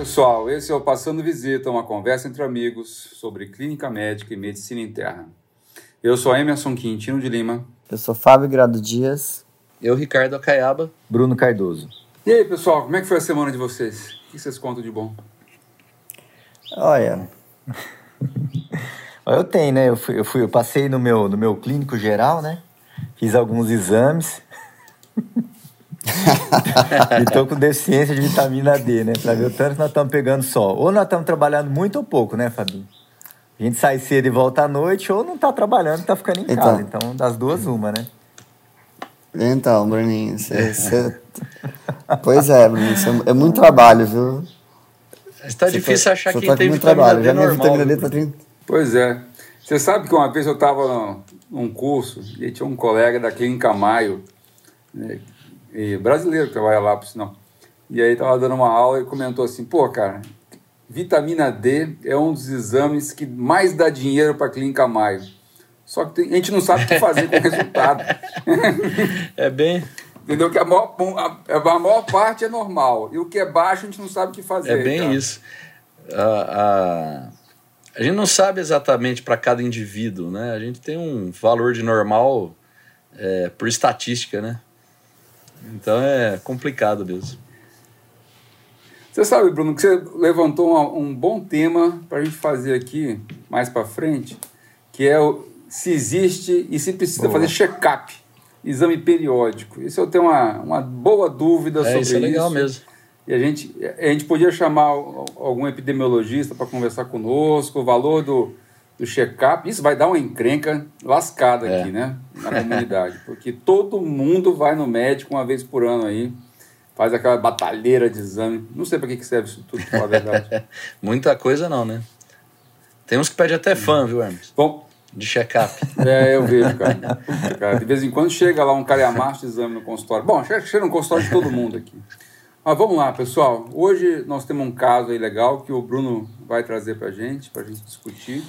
pessoal. Esse é o Passando Visita, uma conversa entre amigos sobre clínica médica e medicina interna. Eu sou Emerson Quintino de Lima. Eu sou Fábio Grado Dias. Eu, Ricardo Acaiaba. Bruno Cardoso. E aí, pessoal, como é que foi a semana de vocês? O que vocês contam de bom? Olha. eu tenho, né? Eu, fui, eu, fui, eu passei no meu, no meu clínico geral, né? Fiz alguns exames. e tô com deficiência de vitamina D, né? Pra ver o tanto que nós estamos pegando sol. Ou nós estamos trabalhando muito ou pouco, né, Fabinho? A gente sai cedo e volta à noite, ou não tá trabalhando, tá ficando em então, casa. Então, das duas, uma, né? Então, Bruninho, cê, cê... pois é, Bruninho, é muito trabalho, viu? Está difícil tá, achar quem tá tem vitamina trabalho. D Já normal. Vitamina D tá 30... Pois é. Você sabe que uma vez eu estava num curso e tinha um colega da Clínica Maio, né, brasileiro que trabalha lá, por sinal. E aí estava dando uma aula e comentou assim, pô, cara, vitamina D é um dos exames que mais dá dinheiro para a Clínica Maio. Só que tem, a gente não sabe o que fazer com o resultado. É bem... Entendeu? Que a maior, a, a maior parte é normal. E o que é baixo a gente não sabe o que fazer. É bem isso. A, a, a gente não sabe exatamente para cada indivíduo, né? A gente tem um valor de normal é, por estatística, né? Então é complicado mesmo. Você sabe, Bruno, que você levantou um, um bom tema para a gente fazer aqui mais para frente, que é o, se existe e se precisa fazer check-up, exame periódico. Isso eu tenho uma, uma boa dúvida é, sobre isso. É legal mesmo. E a gente, a gente podia chamar algum epidemiologista para conversar conosco, o valor do, do check-up. Isso vai dar uma encrenca lascada é. aqui, né? Na comunidade. Porque todo mundo vai no médico uma vez por ano aí, faz aquela batalheira de exame. Não sei para que serve isso tudo, pra falar a verdade. Muita coisa não, né? Tem uns que pedem até fã, viu, Hermes? Bom, de check-up. É, eu vejo, cara. cara. De vez em quando chega lá um calhamaço de exame no consultório. Bom, chega, no consultório de todo mundo aqui. Mas vamos lá, pessoal. Hoje nós temos um caso aí legal que o Bruno vai trazer pra gente, pra gente discutir.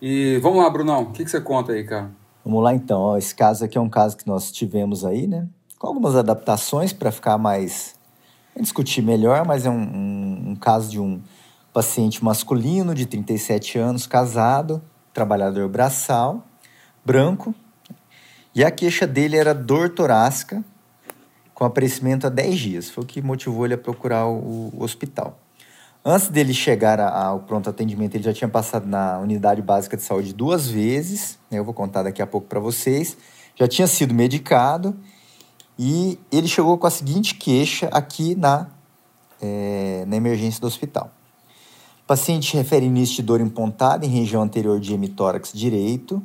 E vamos lá, Brunão, o que, que você conta aí, cara? Vamos lá então. Ó, esse caso aqui é um caso que nós tivemos aí, né? Com algumas adaptações para ficar mais. discutir melhor, mas é um, um, um, caso de um paciente masculino de 37 anos, casado, trabalhador braçal, branco. E a queixa dele era dor torácica com aparecimento há 10 dias. Foi o que motivou ele a procurar o, o hospital. Antes dele chegar ao pronto atendimento, ele já tinha passado na unidade básica de saúde duas vezes. Né? Eu vou contar daqui a pouco para vocês. Já tinha sido medicado e ele chegou com a seguinte queixa aqui na, é, na emergência do hospital. O paciente refere início de dor empontada em região anterior de hemitórax direito,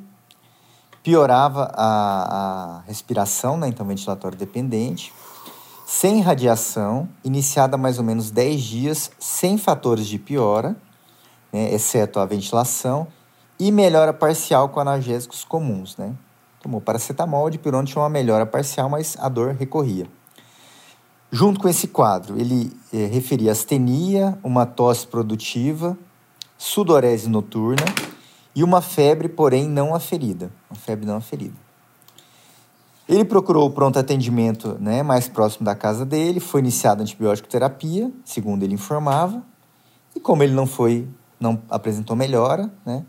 piorava a, a respiração, né, então ventilatório dependente, sem radiação, iniciada mais ou menos 10 dias, sem fatores de piora, né, exceto a ventilação, e melhora parcial com analgésicos comuns. Né? Tomou paracetamol, de pirona tinha uma melhora parcial, mas a dor recorria. Junto com esse quadro, ele eh, referia astenia, uma tosse produtiva, sudorese noturna e uma febre, porém não aferida. Uma febre não aferida. Ele procurou o pronto atendimento né, mais próximo da casa dele, foi iniciada antibiótico terapia, segundo ele informava, e como ele não foi, não apresentou melhora, né,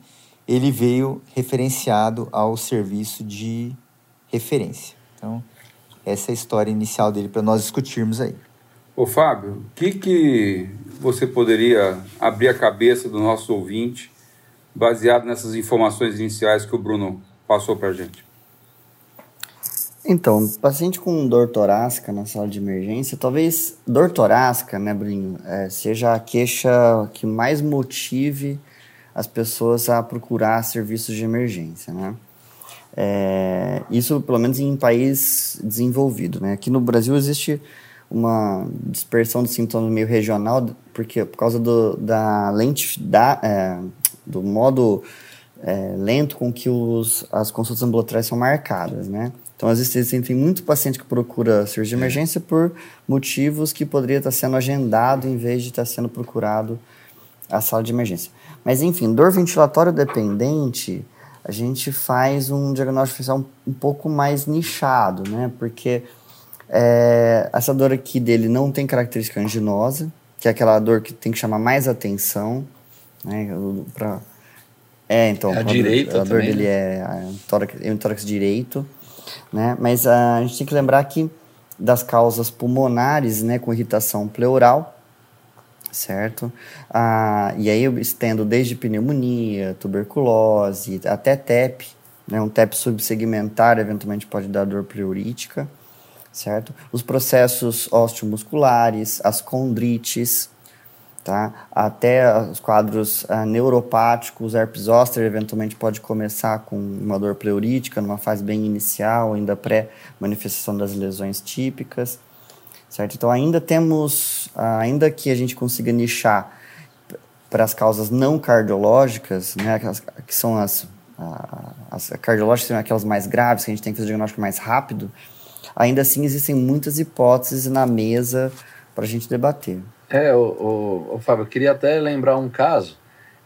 ele veio referenciado ao serviço de referência. Então, essa é a história inicial dele para nós discutirmos aí. Ô Fábio, o que, que você poderia abrir a cabeça do nosso ouvinte baseado nessas informações iniciais que o Bruno passou para a gente? Então, paciente com dor torácica na sala de emergência, talvez dor torácica, né, Bruno, é, seja a queixa que mais motive as pessoas a procurar serviços de emergência, né? É, isso, pelo menos em país desenvolvido, né? Aqui no Brasil existe uma dispersão de sintomas meio regional, porque por causa do, da lente, da, é, do modo é, lento com que os, as consultas ambulatoriais são marcadas, né? Então, às vezes, tem muito paciente que procura cirurgia de emergência por motivos que poderia estar sendo agendado em vez de estar sendo procurado a sala de emergência. Mas, enfim, dor ventilatória dependente, a gente faz um diagnóstico diferencial um, um pouco mais nichado, né? Porque é, essa dor aqui dele não tem característica anginosa, que é aquela dor que tem que chamar mais atenção, né? Pra, é, então, é a, direita a dor também, dele né? é, a tórax, é o tórax direito, né? Mas a, gente tem que lembrar que das causas pulmonares, né, com irritação pleural, certo? Ah, e aí eu estendo desde pneumonia, tuberculose, até TEP, né, um TEP subsegmentar eventualmente pode dar dor pleurítica, certo? Os processos osteomusculares, as condrites, tá? Até os quadros ah, neuropáticos, herpes zoster eventualmente pode começar com uma dor pleurítica numa fase bem inicial, ainda pré-manifestação das lesões típicas, certo? Então ainda temos, ah, ainda que a gente consiga nichar para as causas não cardiológicas, né, que são as, as cardiológicas, são aquelas mais graves, que a gente tem que fazer o diagnóstico mais rápido, ainda assim existem muitas hipóteses na mesa para a gente debater. É, o, o, o, Fábio, eu queria até lembrar um caso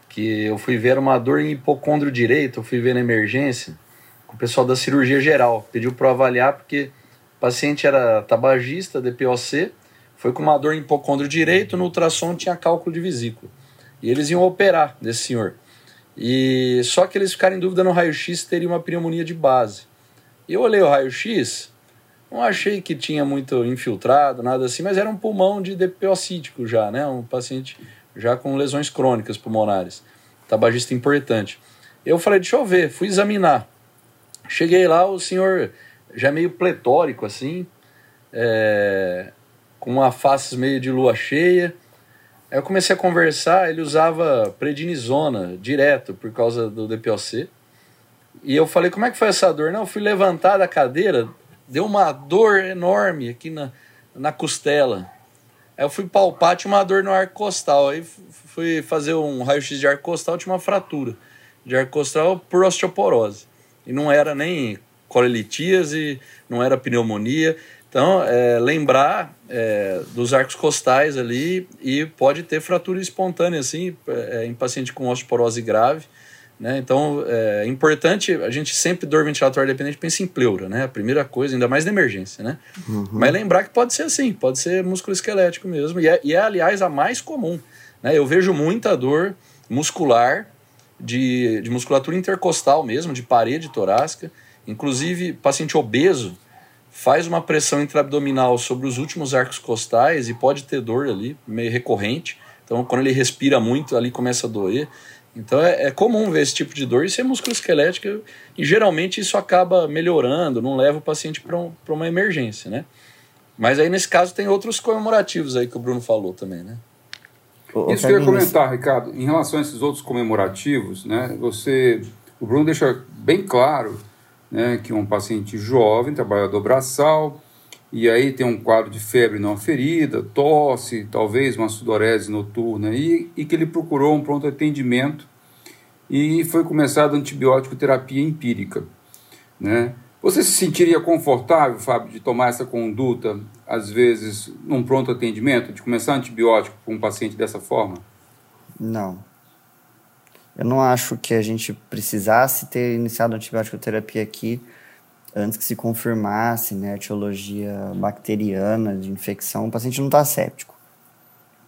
que eu fui ver uma dor em hipocôndrio direito, eu fui ver na emergência com o pessoal da cirurgia geral. Pediu para avaliar porque o paciente era tabagista, DPOC, foi com uma dor em hipocôndrio direito, no ultrassom tinha cálculo de vesícula. E eles iam operar desse senhor. E só que eles ficaram em dúvida no raio-x teria uma pneumonia de base. Eu olhei o raio-x, não achei que tinha muito infiltrado, nada assim, mas era um pulmão de DPOcítico já, né? Um paciente já com lesões crônicas pulmonares. Tabagista importante. Eu falei, deixa eu ver, fui examinar. Cheguei lá, o senhor já meio pletórico assim, é, com uma face meio de lua cheia. Aí eu comecei a conversar, ele usava prednisona direto por causa do DPOC. E eu falei, como é que foi essa dor? Não, eu fui levantar da cadeira, deu uma dor enorme aqui na, na costela. Aí eu fui palpar, tinha uma dor no arco costal. Aí fui fazer um raio-x de arco costal, tinha uma fratura de arco costal por osteoporose. E não era nem colelitíase, não era pneumonia. Então, é, lembrar é, dos arcos costais ali e pode ter fratura espontânea, assim, é, em paciente com osteoporose grave. Né? Então, é importante, a gente sempre, dor ventilatória dependente, pensa em pleura, né? A primeira coisa, ainda mais na emergência, né? Uhum. Mas lembrar que pode ser assim, pode ser músculo esquelético mesmo, e é, e é aliás, a mais comum. Né? Eu vejo muita dor muscular, de, de musculatura intercostal mesmo, de parede torácica, inclusive paciente obeso faz uma pressão intraabdominal sobre os últimos arcos costais e pode ter dor ali, meio recorrente. Então, quando ele respira muito, ali começa a doer. Então é, é, comum ver esse tipo de dor, isso é músculo esquelético e geralmente isso acaba melhorando, não leva o paciente para um, uma emergência, né? Mas aí nesse caso tem outros comemorativos aí que o Bruno falou também, né? Isso que eu ia comentar, Ricardo, em relação a esses outros comemorativos, né? Você, o Bruno deixa bem claro, né, que um paciente jovem, trabalhador braçal, e aí tem um quadro de febre não ferida, tosse, talvez uma sudorese noturna, e, e que ele procurou um pronto atendimento e foi começada antibiótico terapia empírica. Né? Você se sentiria confortável, Fábio, de tomar essa conduta, às vezes, num pronto atendimento, de começar antibiótico para um paciente dessa forma? Não. Eu não acho que a gente precisasse ter iniciado antibiótico terapia aqui antes que se confirmasse né, a etiologia bacteriana de infecção, o paciente não está séptico.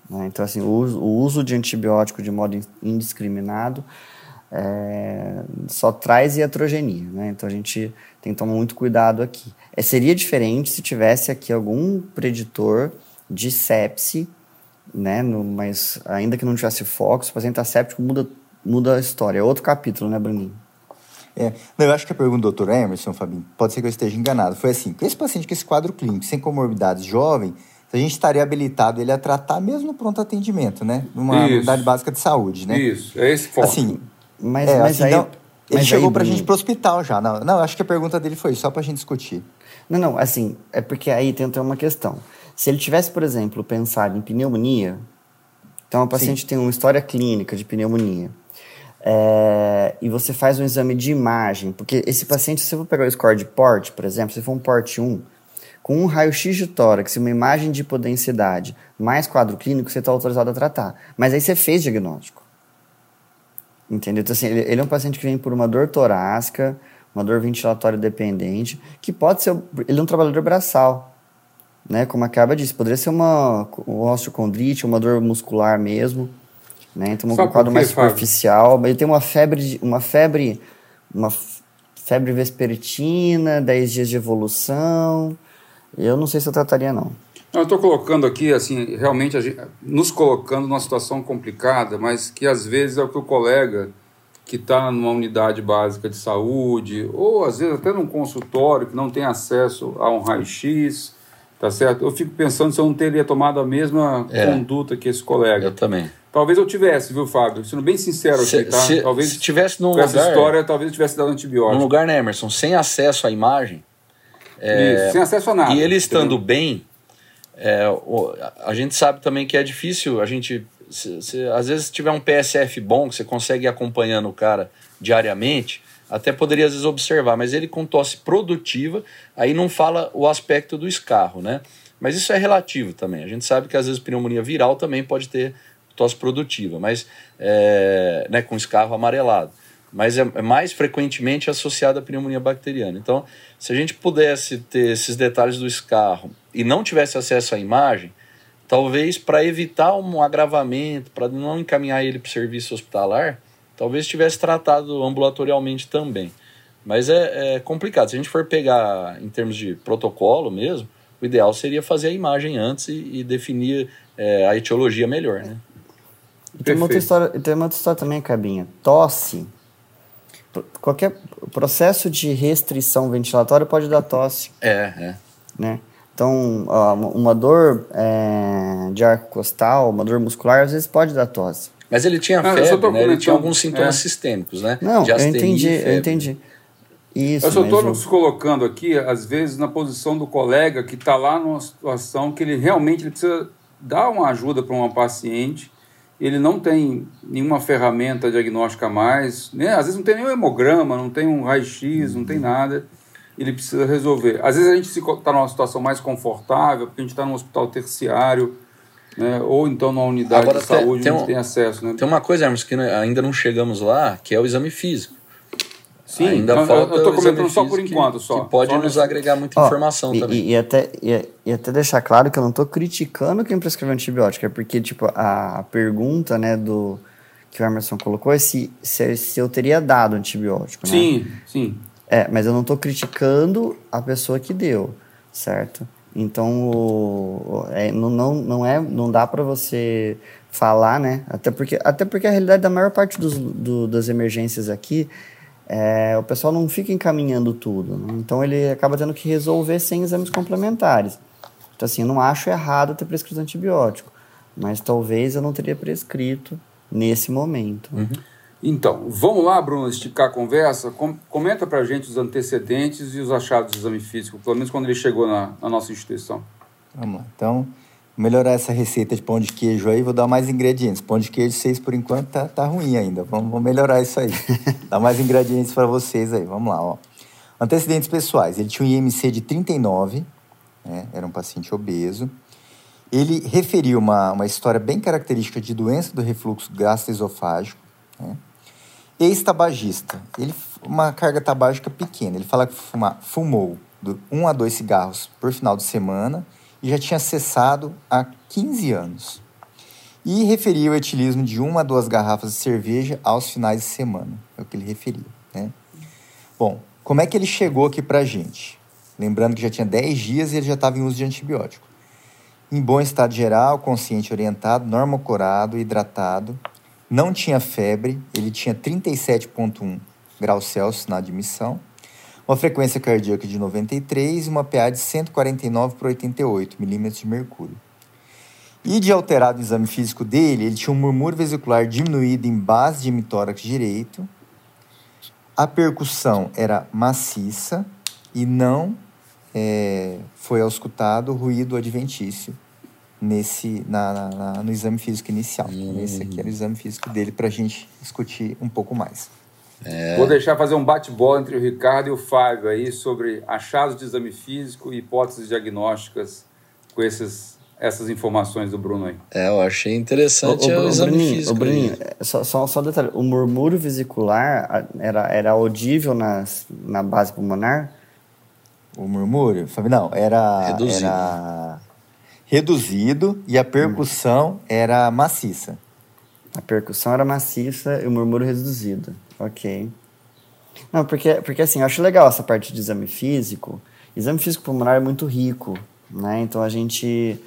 Né? Então, assim, o uso, de antibiótico de modo indiscriminado é, só traz iatrogenia. Né? Então, a gente tem que tomar muito cuidado aqui. É, seria diferente se tivesse aqui algum preditor de sepse, né? No, mas ainda que não tivesse foco, se o paciente está séptico, muda, muda a história. É outro capítulo, né, Bruninho? É, não, eu acho que a pergunta do doutor Emerson, Fabinho, pode ser que eu esteja enganado. Foi assim: com esse paciente com esse quadro clínico, sem comorbidades jovem, a gente estaria habilitado ele a tratar mesmo no pronto atendimento, né? Numa Isso. unidade básica de saúde, né? Isso, é esse foco. Assim, mas, é, mas assim, aí, não, ele chegou para a gente para o hospital já. Não, não, acho que a pergunta dele foi só para a gente discutir. Não, não, assim, é porque aí tem uma questão. Se ele tivesse, por exemplo, pensado em pneumonia, então a paciente Sim. tem uma história clínica de pneumonia é, e você faz um exame de imagem, porque esse paciente, se você for pegar o score de PORT, por exemplo, se for um PORT 1, com um raio-x de tórax e uma imagem de hipodensidade mais quadro clínico, você está autorizado a tratar. Mas aí você fez diagnóstico. Entendeu? Então, assim, ele, é um paciente que vem por uma dor torácica, uma dor ventilatória dependente, que pode ser. Ele é um trabalhador braçal. né? Como a Caba disse, poderia ser uma osteocondrite, uma dor muscular mesmo, né? Então, um quadro mais superficial, ele tem uma febre, uma febre, uma febre vespertina, 10 dias de evolução. Eu não sei se eu trataria, não. Eu estou colocando aqui, assim, realmente gente, nos colocando numa situação complicada, mas que às vezes é o que o colega que está numa unidade básica de saúde, ou às vezes até num consultório que não tem acesso a um raio-x, tá certo? Eu fico pensando se eu não teria tomado a mesma é, conduta que esse colega. Eu também. Talvez eu tivesse, viu, Fábio? Sendo bem sincero se, aqui, tá? Se, talvez se tivesse num lugar, essa história, talvez eu tivesse dado antibiótico. Num lugar, né, Emerson, sem acesso à imagem. É, Isso, sem acesso a nada. E ele estando entendeu? bem, é, a gente sabe também que é difícil a gente. Se, se, às vezes tiver um PSF bom, que você consegue ir acompanhando o cara diariamente, até poderia às vezes observar, mas ele com tosse produtiva, aí não fala o aspecto do escarro, né? Mas isso é relativo também. A gente sabe que às vezes pneumonia viral também pode ter tosse produtiva, mas é, né, com escarro amarelado. Mas é, é mais frequentemente associada à pneumonia bacteriana. Então, se a gente pudesse ter esses detalhes do escarro e não tivesse acesso à imagem, talvez para evitar um agravamento, para não encaminhar ele para o serviço hospitalar, talvez tivesse tratado ambulatorialmente também. Mas é, é, complicado. Se a gente for pegar em termos de protocolo mesmo, o ideal seria fazer a imagem antes e, e definir é, a etiologia melhor, né? tem uma, outra história, tem uma outra história também, Cabinha. Tosse. Qualquer processo de restrição ventilatória pode dar tosse. É, é. Né? Então, uma dor é, de arco costal, uma dor muscular, às vezes pode dar tosse. Mas ele tinha ah, febre, né? Ele tinha alguns sintomas é. sistêmicos, né? Não, eu entendi, eu entendi. Isso, eu só estou nos colocando aqui, às vezes, na posição do colega que está lá numa situação que ele realmente ele precisa dar uma ajuda para uma paciente ele não tem nenhuma ferramenta diagnóstica mais, né? às vezes não tem nenhum hemograma, não tem um raio-x, não tem nada, ele precisa resolver. Às vezes a gente está numa situação mais confortável, porque a gente está num hospital terciário, né? ou então numa unidade Agora, de saúde tem, onde um, tem acesso. Né? Tem uma coisa, Hermes, que ainda não chegamos lá, que é o exame físico. Sim, ainda então, falta eu estou comentando só por enquanto, só. Que pode só nos agregar muita informação e, também. E, e, até, e, e, até deixar claro que eu não estou criticando quem prescreveu antibiótico, é porque, tipo, a, a, pergunta, né, do que o Emerson colocou é se, se, se eu teria dado antibiótico, né? Sim, sim. É, mas eu não estou criticando a pessoa que deu, certo? Então, o, é, não, não, não, é, não dá para você falar, né? Até porque, até porque a realidade da maior parte dos, do, das emergências aqui é, o pessoal não fica encaminhando tudo. Né? Então ele acaba tendo que resolver sem exames complementares. Então, assim, eu não acho errado ter prescrito antibiótico, mas talvez eu não teria prescrito nesse momento. Uhum. Então, vamos lá, Bruno, esticar a conversa. Com, comenta para a gente os antecedentes e os achados do exame físico, pelo menos quando ele chegou na, na nossa instituição. Vamos lá. Então, melhorar essa receita de pão de queijo aí, vou dar mais ingredientes. Pão de queijo, vocês por enquanto tá, tá ruim ainda. Vamos, vamos melhorar isso aí. Dar mais ingredientes para vocês aí. Vamos lá, ó. Antecedentes pessoais. Ele tinha um IMC de 39, né? era um paciente obeso. Ele referiu uma, uma história bem característica de doença do refluxo gastroesofágico. Né? Ex-tabagista. Ele uma carga tabágica pequena. Ele fala que fuma, fumou um a dois cigarros por final de semana e já tinha cessado há 15 anos. E referia o etilismo de uma a duas garrafas de cerveja aos finais de semana. É o que ele referia. Né? Bom, como é que ele chegou aqui para a gente? Lembrando que já tinha 10 dias e ele já estava em uso de antibiótico. Em bom estado geral, consciente orientado, normocorado, hidratado, não tinha febre, ele tinha 37,1 graus Celsius na admissão, uma frequência cardíaca de 93 e uma PA de 149 por 88 milímetros de mercúrio. E de alterado no exame físico dele, ele tinha um murmúrio vesicular diminuído em base de hemitórax direito, a percussão era maciça e não é, foi auscultado ruído adventício nesse, na, na, no exame físico inicial. Hum. Esse aqui era o exame físico dele para a gente discutir um pouco mais. É... Vou deixar fazer um bate-bola entre o Ricardo e o Fábio aí sobre achados de exame físico e hipóteses diagnósticas com esses, essas informações do Bruno aí. É, eu achei interessante o, o, o exame Bruninho, físico. O Bruninho, só, só, só um detalhe, o murmúrio vesicular era, era audível nas, na base pulmonar? o murmúrio, Fábio? Não, era Reduzido. era reduzido e a percussão era maciça. A percussão era maciça e o murmúrio reduzido. Ok. Não, porque, porque assim, eu acho legal essa parte de exame físico. Exame físico pulmonar é muito rico, né? Então a gente.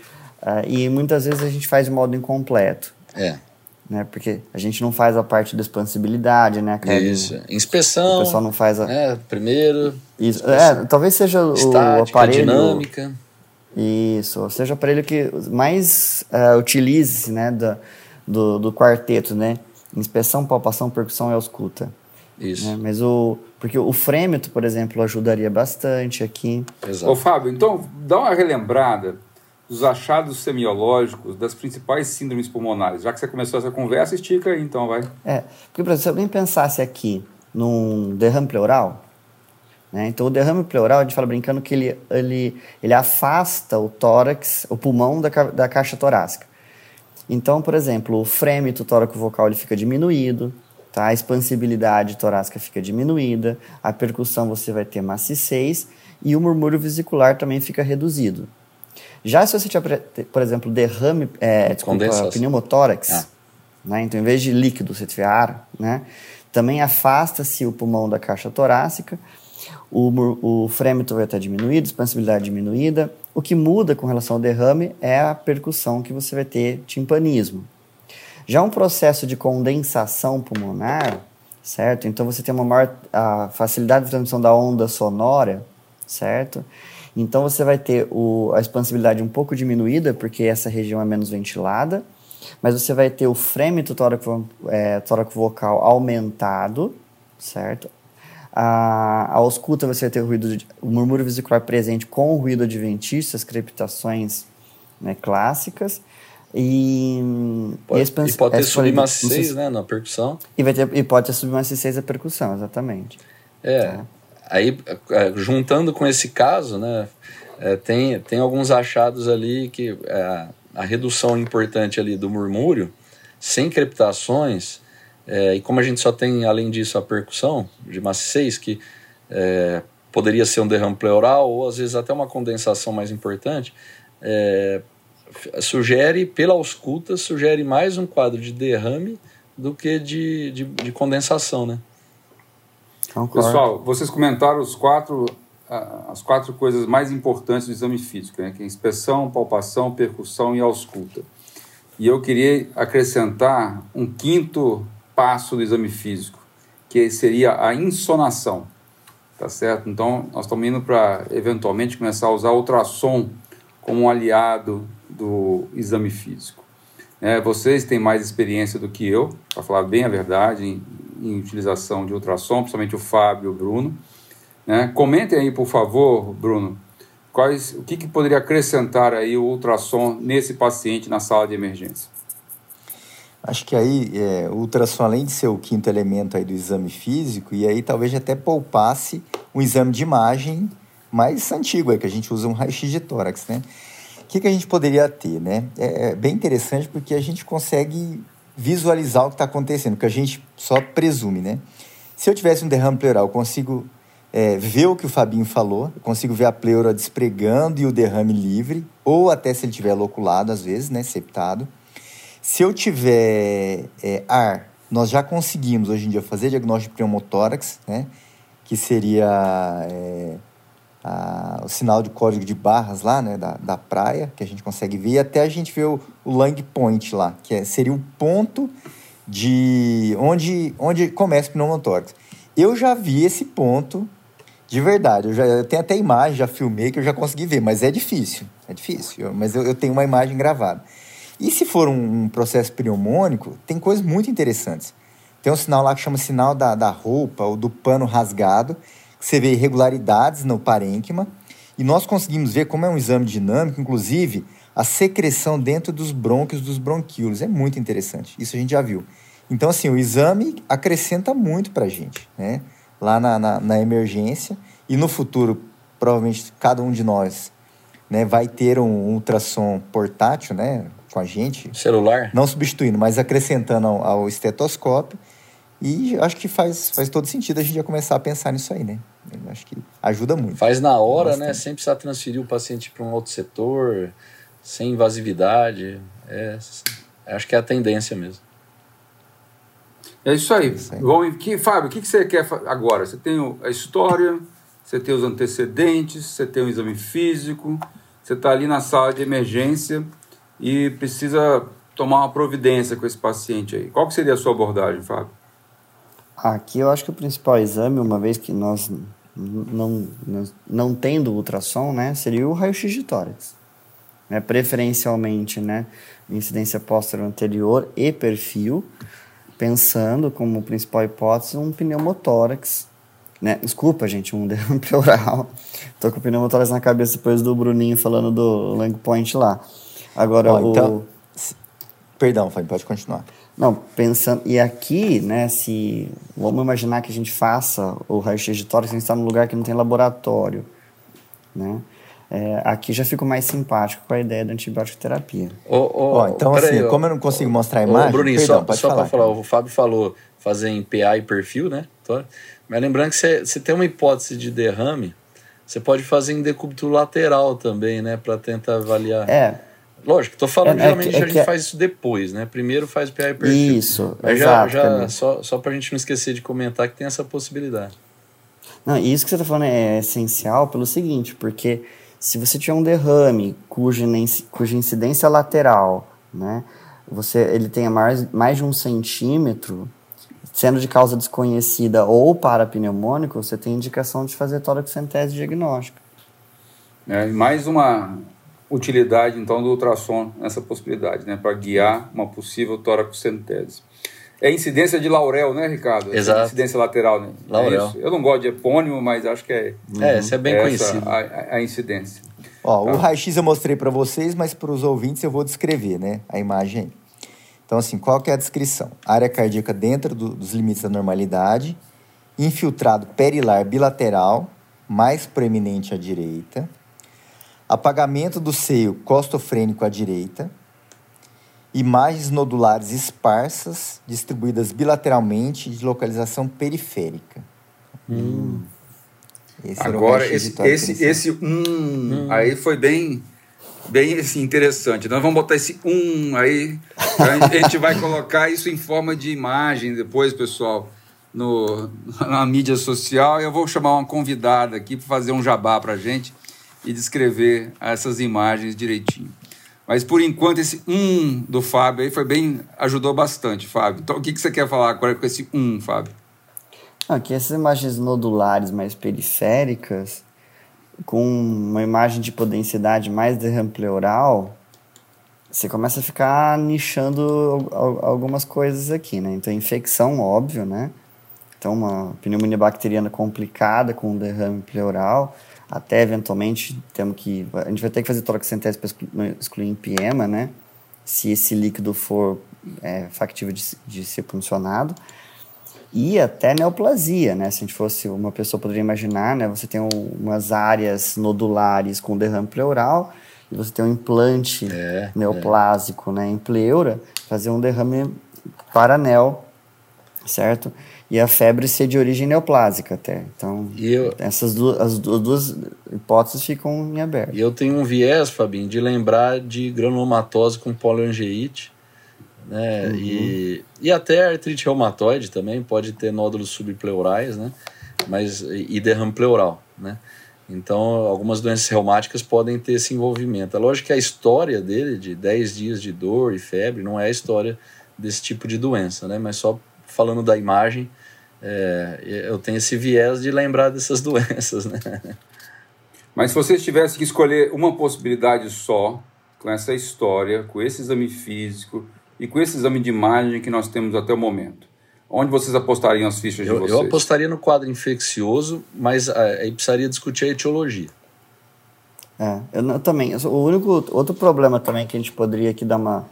ah, e muitas vezes a gente faz de modo incompleto, É, né? Porque a gente não faz a parte da expansibilidade, né? Cara? isso. O Inspeção, pessoal não faz a. é, primeiro, Isso. É, talvez seja o estática, aparelho. dinâmica. Isso, seja o aparelho que mais uh, utilize né, da, do, do quarteto, né? Inspeção, palpação, percussão e ausculta. Isso, Né? Mas o. Porque o frêmito, por exemplo, ajudaria bastante aqui. Ô exato. Fábio, então dá uma relembrada dos achados semiológicos das principais síndromes pulmonares. Já que você começou essa conversa, estica aí então, vai. É, porque, por exemplo, se alguém pensasse aqui num derrame pleural, né? Então, o derrame pleural, a gente fala brincando que ele, ele, ele afasta o tórax, o pulmão da, da caixa torácica. Então, por exemplo, o frêmito tóraco-vocal ele fica diminuído, tá? a expansibilidade torácica fica diminuída, a percussão você vai ter maciez e o murmúrio vesicular também fica reduzido. Já se você tiver, por exemplo, derrame, é, desculpa, pneumotórax, Ah. né? Então, em vez de líquido, você tiver ar, né? Também afasta-se o pulmão da caixa torácica, o, o frêmito vai estar diminuído, expansibilidade diminuída. O que muda com relação ao derrame é a percussão que você vai ter timpanismo. Já um processo de condensação pulmonar, certo? Então você tem uma maior a facilidade de transmissão da onda sonora, certo? Então você vai ter o, a expansibilidade um pouco diminuída, porque essa região é menos ventilada, mas você vai ter o frêmito tóraco, é, tóraco-vocal aumentado, certo? A, a ausculta você vai ter o, ruído de- o murmúrio vesicular presente com o ruído adventista, as crepitações né, clássicas. E, Pode, e, e pode ter essa qualidade- não sei submaciez, se- né, na percussão. E, vai ter, e pode ter submaciez a percussão, exatamente. É. Aí, é, juntando com esse caso, né, é, tem, tem alguns achados ali que é, a redução importante ali do murmúrio, sem crepitações, é, e como a gente só tem, além disso, a percussão de maciez, que é, poderia ser um derrame pleural ou às vezes até uma condensação mais importante, é, sugere, pela ausculta, sugere mais um quadro de derrame do que de, de, de condensação, né? Concordo. Pessoal, vocês comentaram os quatro, as quatro coisas mais importantes do exame físico, né? que é inspeção, palpação, percussão e ausculta. E eu queria acrescentar um quinto passo do exame físico, que seria a insonação, tá certo? Então, nós estamos indo para, eventualmente, começar a usar ultrassom como um aliado do exame físico. É, vocês têm mais experiência do que eu, para falar bem a verdade, em, em utilização de ultrassom, principalmente o Fábio e o Bruno. Né? Comentem aí, por favor, Bruno, quais, o que, que poderia acrescentar aí o ultrassom nesse paciente na sala de emergência. Acho que aí é, o ultrassom, além de ser o quinto elemento aí do exame físico, e aí talvez até poupasse um exame de imagem mais antigo, aí, que a gente usa um raio-x de tórax, né? O que, que a gente poderia ter, né? É, é bem interessante porque a gente consegue visualizar o que está acontecendo, que a gente só presume, né? Se eu tivesse um derrame pleural, eu consigo é, ver o que o Fabinho falou, eu consigo ver a pleura despregando e o derrame livre, ou até se ele tiver loculado, às vezes, né? Septado. Se eu tiver é, ar, nós já conseguimos hoje em dia fazer diagnóstico de pneumotórax, né? Que seria é, a- o sinal de código de barras lá, né? Da, da praia, que a gente consegue ver, e até a gente vê o, o Lang Point lá, que é- seria o ponto de onde, onde começa o pneumotórax. Eu já vi esse ponto de verdade. Eu, já, eu tenho até imagem, já filmei, que eu já consegui ver, mas é difícil. É difícil, eu- mas eu, eu tenho uma imagem gravada. E se for um, um processo pneumônico, tem coisas muito interessantes. Tem um sinal lá que chama sinal da, da roupa ou do pano rasgado, que você vê irregularidades no parênquima. E nós conseguimos ver, como é um exame dinâmico, inclusive, a secreção dentro dos brônquios dos bronquíolos. É muito interessante. Isso a gente já viu. Então, assim, o exame acrescenta muito para a gente, né? Lá na, na, na emergência. E no futuro, provavelmente, cada um de nós né, vai ter um ultrassom portátil, né? Com a gente, Celular? não substituindo, mas acrescentando ao, ao estetoscópio. E acho que faz, faz todo sentido a gente já começar a pensar nisso aí, né? Eu acho que ajuda muito. Faz na hora, Bastante. né? Sem precisar transferir o paciente para um outro setor, sem invasividade. É, acho que é a tendência mesmo. É isso aí. Bom, que, Fábio, o que, que você quer agora? Você tem a história, você tem os antecedentes, você tem o exame físico, você está ali na sala de emergência e precisa tomar uma providência com esse paciente aí. Qual seria a sua abordagem, Fábio? Aqui eu acho que o principal exame, uma vez que nós não, não, não tendo ultrassom, né, seria o raio-x de tórax. Né, preferencialmente, né, incidência posterior anterior e perfil, pensando como principal hipótese um pneumotórax, né? Desculpa, gente, um derrame pleural. Tô com o pneumotórax na cabeça depois do Bruninho falando do Lang Point lá. Agora, o... Então, perdão, Fábio, pode continuar. Não, pensando... E aqui, né, se... Vamos imaginar que a gente faça o raio-x de tórax, a gente está num lugar que não tem laboratório, né? É, aqui já fico mais simpático com a ideia da antibiótico terapia. Oh, oh, oh, então, assim, aí, como eu não consigo mostrar a imagem. Ô, Bruninho, perdão, só, só para falar, o Fábio falou fazer em PA e perfil, né? Mas lembrando que você, você tem uma hipótese de derrame, você pode fazer em decúbito lateral também, né? Para tentar avaliar. É. Lógico, tô falando é, geralmente é que, a gente é... faz isso depois, né? Primeiro faz PA e perfil. Isso, Mas exato, já, já só, só para a gente não esquecer de comentar que tem essa possibilidade. Não, isso que você está falando é essencial pelo seguinte, porque se você tiver um derrame cuja, cuja incidência lateral, né, você, ele tenha mais, mais de um centímetro, sendo de causa desconhecida ou parapneumônico, você tem indicação de fazer toracocentese diagnóstica. É, mais uma utilidade, então, do ultrassom nessa possibilidade, né, para guiar uma possível toracocentese. É incidência de laurel, né, Ricardo? Exato. É incidência lateral, né? É laurel. É Eu não gosto de epônimo, mas acho que é. É, isso é bem conhecido. A, a incidência. Ó, tá. o raio-x eu mostrei para vocês, mas para os ouvintes eu vou descrever, né, a imagem. Então, assim, qual que é a descrição? Área cardíaca dentro do, dos limites da normalidade, infiltrado perilar bilateral, mais proeminente à direita, apagamento do seio costofrênico à direita, imagens nodulares esparsas, distribuídas bilateralmente de localização periférica. Hum. Esse Agora, esse, esse, esse um, hum. aí foi bem, bem assim, interessante. Nós vamos botar esse um aí, a gente vai colocar isso em forma de imagem depois, pessoal, no, na mídia social. Eu vou chamar uma convidada aqui para fazer um jabá para gente e descrever essas imagens direitinho. Mas por enquanto esse um do Fábio aí foi bem ajudou bastante, Fábio. Então o que, que você quer falar agora com esse um, Fábio? Aqui essas imagens nodulares mais periféricas, com uma imagem de potencialidade mais derrame pleural, você começa a ficar nichando algumas coisas aqui, né? Então, infecção, óbvio, né? Então, uma pneumonia bacteriana complicada com derrame pleural, até eventualmente temos que a gente vai ter que fazer toracocentese para excluir empiema, né? Se esse líquido for é, factível de, de ser funcionado e até neoplasia, né? Se a gente fosse uma pessoa poderia imaginar, né? Você tem um, umas áreas nodulares com derrame pleural e você tem um implante é, neoplásico, é. né? Em pleura, fazer um derrame paranel, certo? E a febre ser de origem neoplásica até. Então, eu, essas duas, as duas hipóteses ficam em aberto. E eu tenho um viés, Fabinho, de lembrar de granulomatose com poliangeite, né? Uhum. E, e até artrite reumatoide também, pode ter nódulos subpleurais, né? Mas, e derrame pleural, né? Então, algumas doenças reumáticas podem ter esse envolvimento. É lógico que a história dele, de 10 dias de dor e febre, não é a história desse tipo de doença, né? Mas só falando da imagem, é, eu tenho esse viés de lembrar dessas doenças, né? Mas se vocês tivessem que escolher uma possibilidade só, com essa história, com esse exame físico e com esse exame de imagem que nós temos até o momento, onde vocês apostariam as fichas eu, de vocês? Eu apostaria no quadro infeccioso, mas é, aí precisaria discutir a etiologia. É, eu, também. O único outro problema também que a gente poderia aqui dar uma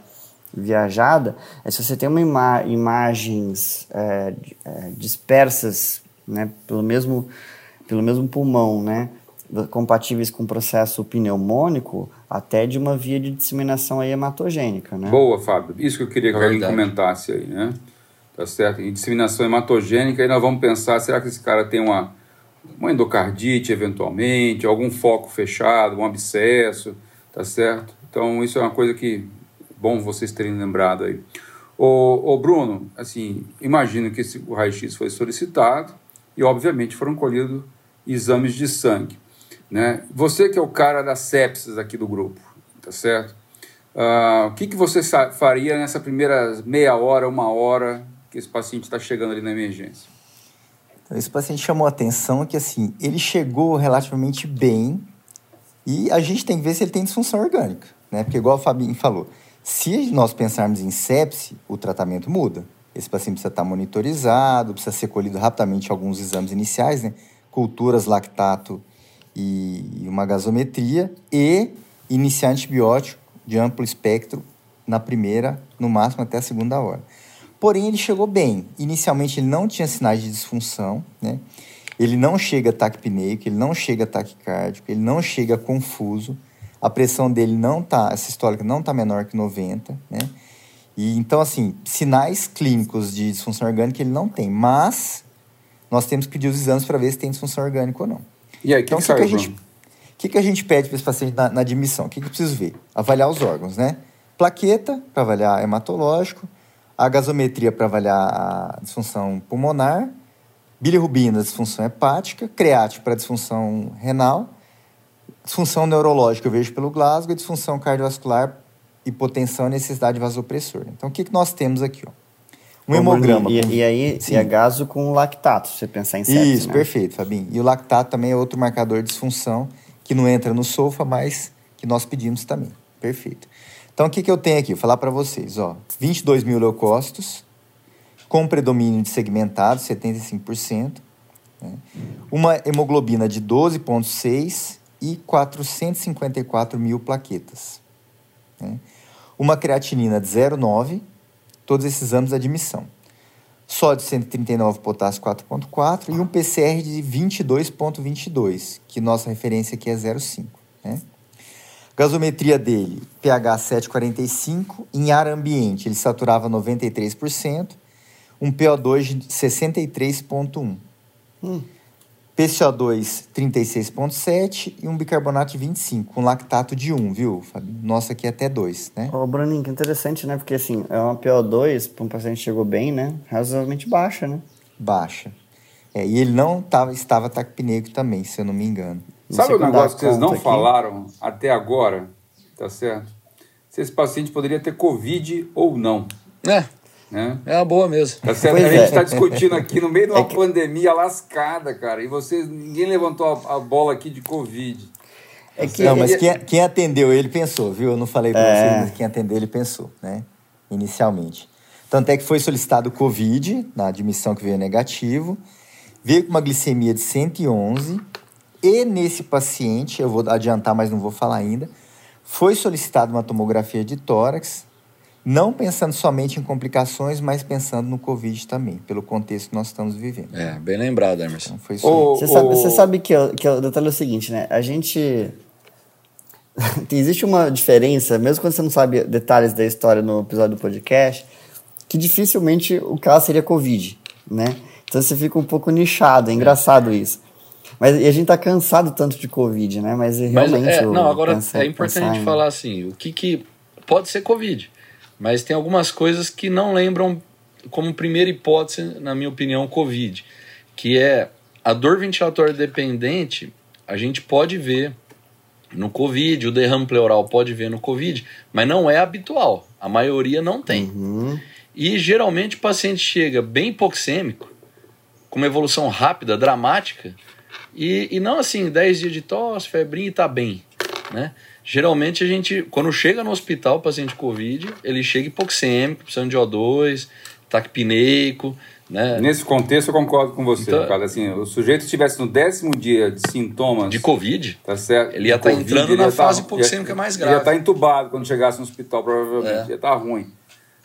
viajada é se você tem uma ima imagens é, é, dispersas né, pelo, mesmo, pelo mesmo pulmão, né, compatíveis com o processo pneumônico, até de uma via de disseminação hematogênica. Né? Boa, Fábio. Isso que eu queria que alguém comentasse aí. Né? tá certo? Em disseminação hematogênica, e nós vamos pensar, será que esse cara tem uma, uma endocardite, eventualmente, algum foco fechado, um abscesso, tá certo? Então, isso é uma coisa que bom vocês terem lembrado aí. Ô Bruno, assim, imagino que esse, o raio-x foi solicitado e, obviamente, foram colhidos exames de sangue. Né? Você que é o cara da sepsis aqui do grupo, tá certo? Uh, o que, que você faria nessa primeira meia hora, uma hora que esse paciente está chegando ali na emergência? Então, esse paciente chamou a atenção que assim ele chegou relativamente bem e a gente tem que ver se ele tem disfunção orgânica, né? Porque igual o Fabinho falou, se nós pensarmos em sepse, o tratamento muda. Esse paciente precisa estar monitorizado, precisa ser colhido rapidamente alguns exames iniciais, né? Culturas, lactato e uma gasometria e iniciar antibiótico de amplo espectro na primeira, no máximo até a segunda hora. Porém, ele chegou bem. Inicialmente, ele não tinha sinais de disfunção, né? Ele não chega taquipneico, ele não chega taquicárdico, ele não chega confuso. A pressão dele não tá, essa histórica não tá menor que 90, né? E então assim, sinais clínicos de disfunção orgânica ele não tem, mas nós temos que pedir os exames para ver se tem disfunção orgânica ou não. E aí, então, que, que, que a gente que, que a gente pede para esse paciente na, na admissão? O que, que eu preciso ver? Avaliar os órgãos, né? Plaqueta, para avaliar hematológico, a gasometria para avaliar a disfunção pulmonar, bilirrubina, disfunção hepática, creático para disfunção renal, disfunção neurológica eu vejo pelo Glasgow, e disfunção cardiovascular, hipotensão e necessidade de vasopressor. Então, o que, que nós temos aqui? Ó? Um hemograma. E, com... e aí, Sim. e a gaso com lactato, se você pensar em sepsis, Isso, né? perfeito, Fabinho. E o lactato também é outro marcador de disfunção que não entra no SOFA, mas que nós pedimos também. Perfeito. Então, o que, que eu tenho aqui? Vou falar para vocês. Ó, 22 mil leucócitos, com predomínio de segmentado, 75%. Né? Uma hemoglobina de 12,6 e 454 mil plaquetas. Né? Uma creatinina de 0,9, todos esses exames de admissão sódio 139, potássio 4.4 e um PCR de 22.22, que nossa referência aqui é 0,5. Né? Gasometria dele, pH 7,45, em ar ambiente ele saturava 93%, um PO2 de 63,1. Hum. PCO2 36,7 e um bicarbonato de 25, com lactato de 1, viu, Fábio? Nossa, aqui é até 2, né? Ô, Bruninho, que interessante, né? Porque assim, é uma PO2, para um paciente que chegou bem, né? Razoavelmente baixa, né? Baixa. É, e ele não tava, estava taquipneico também, se eu não me engano. Sabe o negócio que vocês não aqui? falaram até agora, tá certo? Se esse paciente poderia ter Covid ou não. É. Né? É uma boa mesmo. Tá certo? a gente está é. discutindo aqui no meio de uma é que... pandemia lascada, cara. E vocês, ninguém levantou a, a bola aqui de Covid. É que não, mas quem, quem, atendeu ele pensou, viu? Eu não falei para é... vocês, mas quem atendeu ele pensou, né? Inicialmente. Tanto é que foi solicitado Covid, na admissão que veio negativo, veio com uma glicemia de 111, e nesse paciente, eu vou adiantar, mas não vou falar ainda, foi solicitada uma tomografia de tórax, não pensando somente em complicações, mas pensando no Covid também, pelo contexto que nós estamos vivendo. É, bem lembrado, Emerson. Então, foi você, sabe, você sabe que, que o detalhe é o seguinte, né? A gente. Existe uma diferença, mesmo quando você não sabe detalhes da história no episódio do podcast, que dificilmente o caso seria Covid, né? Então você fica um pouco nichado, é engraçado isso. Mas a gente tá cansado tanto de Covid, né? Mas realmente. Mas, é, não, agora é importante a gente falar assim: o que, que pode ser Covid? Mas tem algumas coisas que não lembram como primeira hipótese, na minha opinião, Covid, que é a dor ventilatória dependente, a gente pode ver no Covid, o derrame pleural pode ver no Covid, mas não é habitual. A maioria não tem. Uhum. E geralmente o paciente chega bem hipoxêmico, com uma evolução rápida, dramática, e, e não assim, 10 dias de tosse, febrinha e tá bem. Né? Geralmente a gente, quando chega no hospital o paciente Covid, ele chega hipoxêmico, precisando de O2, taquipneico, né? Nesse contexto eu concordo com você, então, cara. Assim, o sujeito estivesse no décimo dia de sintomas... De Covid? Tá certo. Ele ia estar tá entrando na fase tá, hipoxêmica mais grave. Ele ia estar tá entubado quando chegasse no hospital, provavelmente. É. Ia estar tá ruim.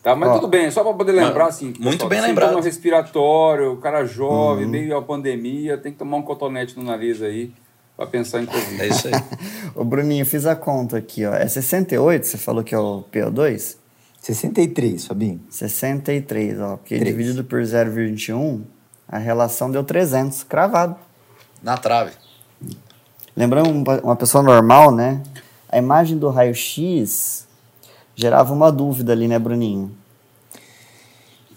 Tá, mas Ó, tudo bem, só para poder lembrar, assim. Muito bem lembrado. respiratório, o cara jovem, uhum. meio à pandemia, tem que tomar um cotonete no nariz aí para pensar em Covid. É isso aí. Ô Bruninho, fiz a conta aqui, ó. É 68, você falou que é o PO2? 63, Fabinho. 63, ó. Porque Três. dividido por 0,21, a relação deu 300, cravado. Na trave. Lembrando uma- uma pessoa normal, né? A imagem do raio-x gerava uma dúvida ali, né, Bruninho?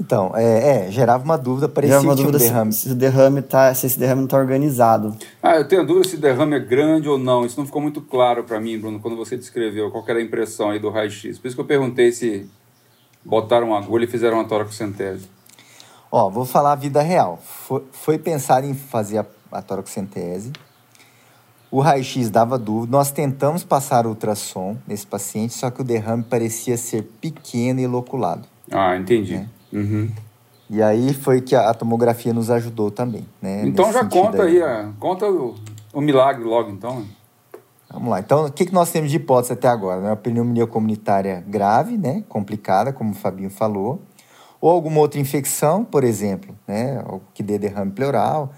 Então, é, é, gerava uma dúvida, parecia Gerava uma que tinha um dúvida se- derrame. se, o derrame tá, se esse derrame não está organizado. Ah, eu tenho dúvida se o derrame é grande ou não. Isso não ficou muito claro para mim, Bruno, quando você descreveu qual era a impressão aí do raio-x. Por isso que eu perguntei se botaram uma agulha e fizeram uma toracocentese. Ó, vou falar a vida real. Foi, foi pensar em fazer a, a toracocentese. O raio-x dava dúvida. Nós tentamos passar o ultrassom nesse paciente, só que o derrame parecia ser pequeno e loculado. Ah, entendi. É. Uhum. E aí foi que a, a tomografia nos ajudou também, né? Então nesse já conta aí, a- conta o, o milagre logo, então. Vamos lá. Então, o que, que nós temos de hipótese até agora? Né? Uma pneumonia comunitária grave, né? complicada, como o Fabinho falou, ou alguma outra infecção, por exemplo, né? o que dê derrame pleural,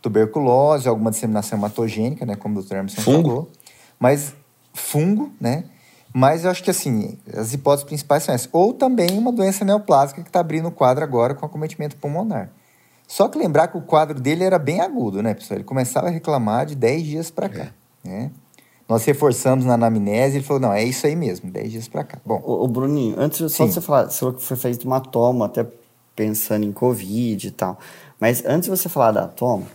tuberculose, alguma disseminação hematogênica, né? como o Dr. Emerson Fungo. falou. Mas fungo, né? Mas eu acho que assim, as hipóteses principais são essas. Ou também uma doença neoplásica que está abrindo o quadro agora com acometimento pulmonar. Só que lembrar que o quadro dele era bem agudo, né, pessoal? Ele começava a reclamar de 10 dias para cá, né? Nós reforçamos na anamnese e ele falou, não, é isso aí mesmo, 10 dias para cá. Bom, ô, Bruninho, antes só Sim. de você falar, você falou que foi feito uma toma, até pensando em Covid e tal. Mas antes de você falar da toma,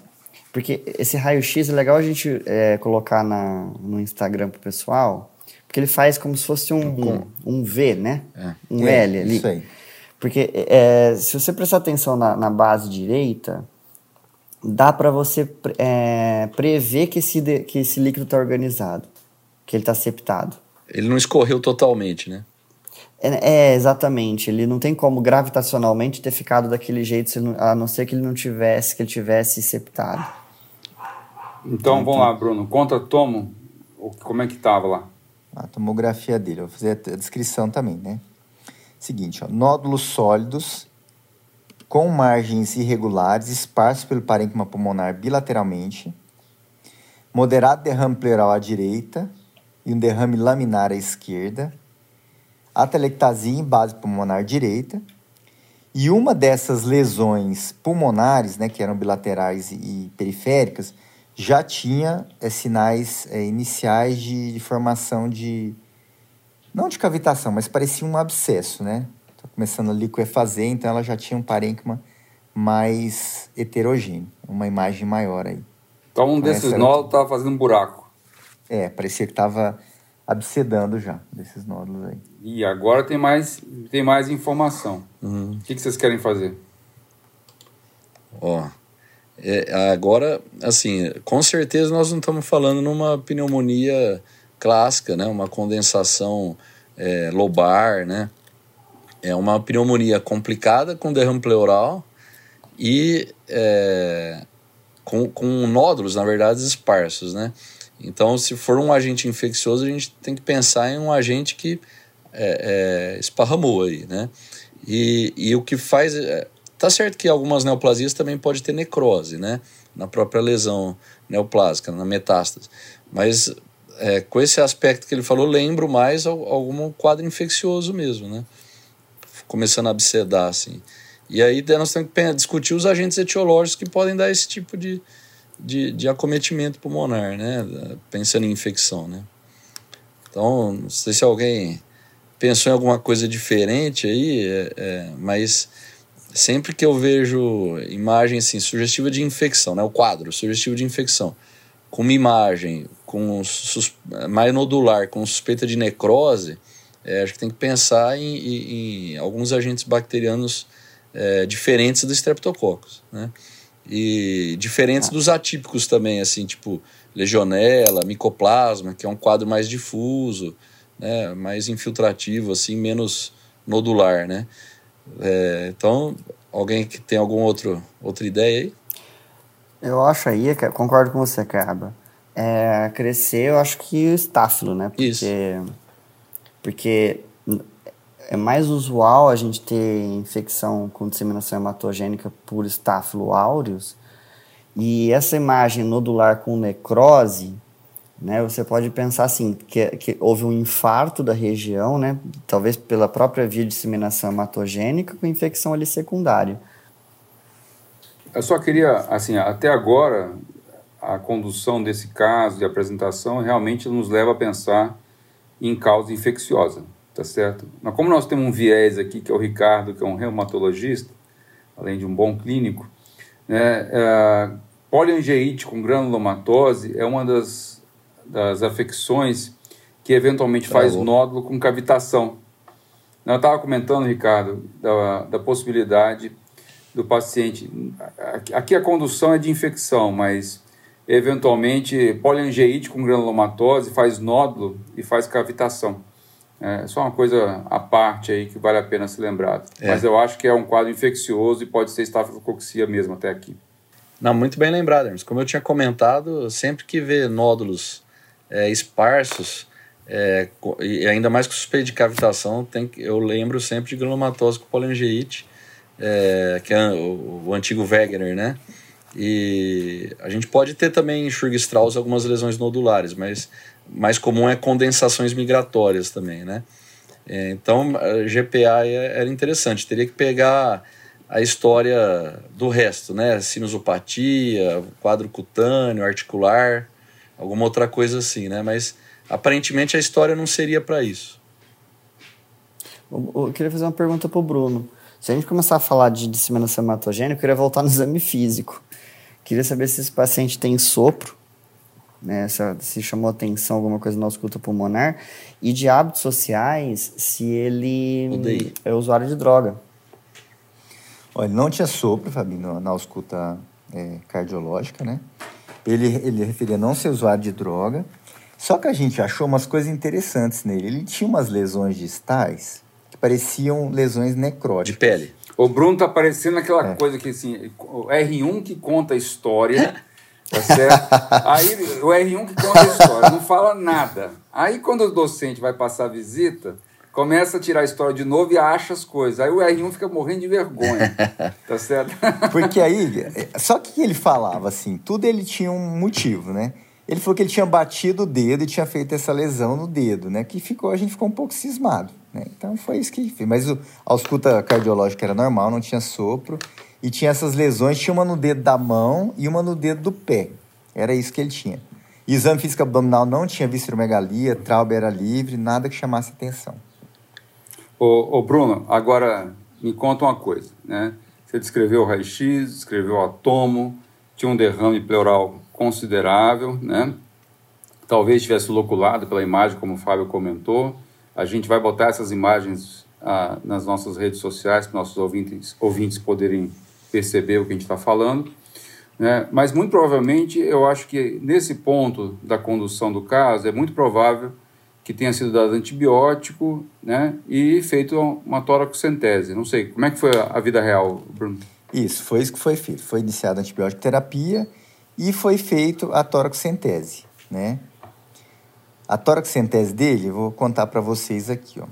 porque esse raio-x é legal a gente é, colocar na, no Instagram pro pessoal, porque ele faz como se fosse um, um V, né? É. Um É, L ali. isso aí. Porque é, se você prestar atenção na, na base direita, dá para você é, prever que esse, de- que esse líquido está organizado, que ele está septado. Ele não escorreu totalmente, né? É, é, exatamente. Ele não tem como gravitacionalmente ter ficado daquele jeito, a não ser que ele não tivesse, que ele tivesse septado. Então vamos lá, Bruno. Conta, Tomo, como é que tava lá. A tomografia dele, vou fazer a descrição também, né? Seguinte, ó, nódulos sólidos com margens irregulares, esparsos pelo parênquima pulmonar bilateralmente, moderado derrame pleural à direita e um derrame laminar à esquerda, atelectasia em base pulmonar direita, e uma dessas lesões pulmonares, né, que eram bilaterais e periféricas, já tinha eh, sinais eh, iniciais de, de formação de. Não de cavitação, mas parecia um abscesso, né? Tá começando a liquefazer, então ela já tinha um parênquima mais heterogêneo, uma imagem maior aí. Então um Essa desses nódulos tava fazendo um buraco. É, parecia que estava abscedando já, desses nódulos aí. E agora tem mais, tem mais informação. Uhum. O que, que vocês querem fazer? Ó, é, agora, assim, com certeza nós não estamos falando numa pneumonia clássica, né? Uma condensação é, lobar, né? É uma pneumonia complicada com derrame pleural e é, com, com nódulos, na verdade, esparsos, né? Então, se for um agente infeccioso, a gente tem que pensar em um agente que é, é, esparramou aí, né? E, e o que faz... Tá certo que algumas neoplasias também pode ter necrose, né? Na própria lesão neoplásica, na metástase. Mas é, com esse aspecto que ele falou, lembro mais al- algum quadro infeccioso mesmo, né? Começando a abscedar, assim. E aí nós temos que discutir os agentes etiológicos que podem dar esse tipo de, de, de acometimento pulmonar, né? Pensando em infecção, né? Então, não sei se alguém pensou em alguma coisa diferente aí, é, é, mas sempre que eu vejo imagem assim, sugestiva de infecção, né? O quadro sugestivo de infecção, com uma imagem com sus, mais nodular, com suspeita de necrose, é, acho que tem que pensar em, em- em alguns agentes bacterianos é, diferentes dos streptococcus, né? E diferentes dos atípicos também, assim, tipo legionela, micoplasma, que é um quadro mais difuso, né? Mais infiltrativo, assim, menos nodular, né? É, então, alguém que tem alguma outro, outra ideia aí? Eu acho aí, concordo com você, Caraba. É, crescer, eu acho que o estáfilo, né? Porque, Isso. Porque é mais usual a gente ter infecção com disseminação hematogênica por estáfilo aureus. E essa imagem nodular com necrose né? Você pode pensar assim, que, que houve um infarto da região, né? Talvez pela própria via de disseminação hematogênica com infecção ali secundária. Eu só queria, assim, até agora, a condução desse caso de apresentação realmente nos leva a pensar em causa infecciosa, tá certo? Mas como nós temos um viés aqui, que é o Ricardo, que é um reumatologista, além de um bom clínico, né, é, com granulomatose é uma das, das afecções que eventualmente faz nódulo com cavitação. Eu estava comentando, Ricardo, da, da possibilidade do paciente. Aqui a condução é de infecção, mas eventualmente poliangeite com granulomatose faz nódulo e faz cavitação. É só uma coisa à parte aí que vale a pena ser lembrado. É. Mas eu acho que é um quadro infeccioso e pode ser estafilococcia mesmo até aqui. Não, muito bem lembrado, Hermes. Como eu tinha comentado, sempre que vê nódulos é, esparsos, é, e ainda mais com suspeita de cavitação, tem, eu lembro sempre de granulomatose com poliangeite, é, que é o, o, antigo Wegener, né? E a gente pode ter também em Schurg-Strauss algumas lesões nodulares, mas mais comum é condensações migratórias também, né? É, então, GPA é, era interessante, teria que pegar a história do resto, né? Sinusopatia, quadro cutâneo, articular, alguma outra coisa assim, né? Mas aparentemente a história não seria para isso. Eu queria fazer uma pergunta para o Bruno. Se a gente começar a falar de disseminação hematogênica, eu queria voltar no exame físico. Queria saber se esse paciente tem sopro, né, se, se chamou atenção alguma coisa na ausculta pulmonar, e de hábitos sociais, se ele Odeio. é usuário de droga. Olha, não tinha sopro, Fabinho, na ausculta é, cardiológica, né? Ele, ele referia não ser usuário de droga, só que a gente achou umas coisas interessantes nele. Ele tinha umas lesões distais que pareciam lesões necróticas. De pele. O Bruno tá parecendo aquela é. coisa que assim, o R1 que conta a história, tá certo? Aí o R1 que conta a história, não fala nada. Aí quando o docente vai passar a visita, começa a tirar a história de novo e acha as coisas. Aí o R1 fica morrendo de vergonha, tá certo? Porque aí, só que ele falava assim, tudo ele tinha um motivo, né? Ele falou que ele tinha batido o dedo e tinha feito essa lesão no dedo, né? Que ficou, a gente ficou um pouco cismado, né? Então foi isso que ele fez. Mas o, a ausculta cardiológica era normal, não tinha sopro. E tinha essas lesões, tinha uma no dedo da mão e uma no dedo do pé. Era isso que ele tinha. Exame físico abdominal não tinha visceromegalia, trauma era livre, nada que chamasse atenção. Ô, ô, Bruno, agora me conta uma coisa, né? Você descreveu o raio-x, descreveu o atomo, tinha um derrame pleural considerável, né? Talvez tivesse loculado pela imagem, como o Fábio comentou. A gente vai botar essas imagens ah, nas nossas redes sociais para nossos ouvintes, ouvintes poderem perceber o que a gente está falando. Né? Mas muito provavelmente, eu acho que nesse ponto da condução do caso, é muito provável que tenha sido dado antibiótico né, e feito uma toracocentese. Não sei, como é que foi a vida real, Bruno? Isso, foi isso que foi feito. Foi iniciada a antibiótico terapia e foi feito a toracocentese, né? A toracocentese dele, vou contar para vocês aqui, ó.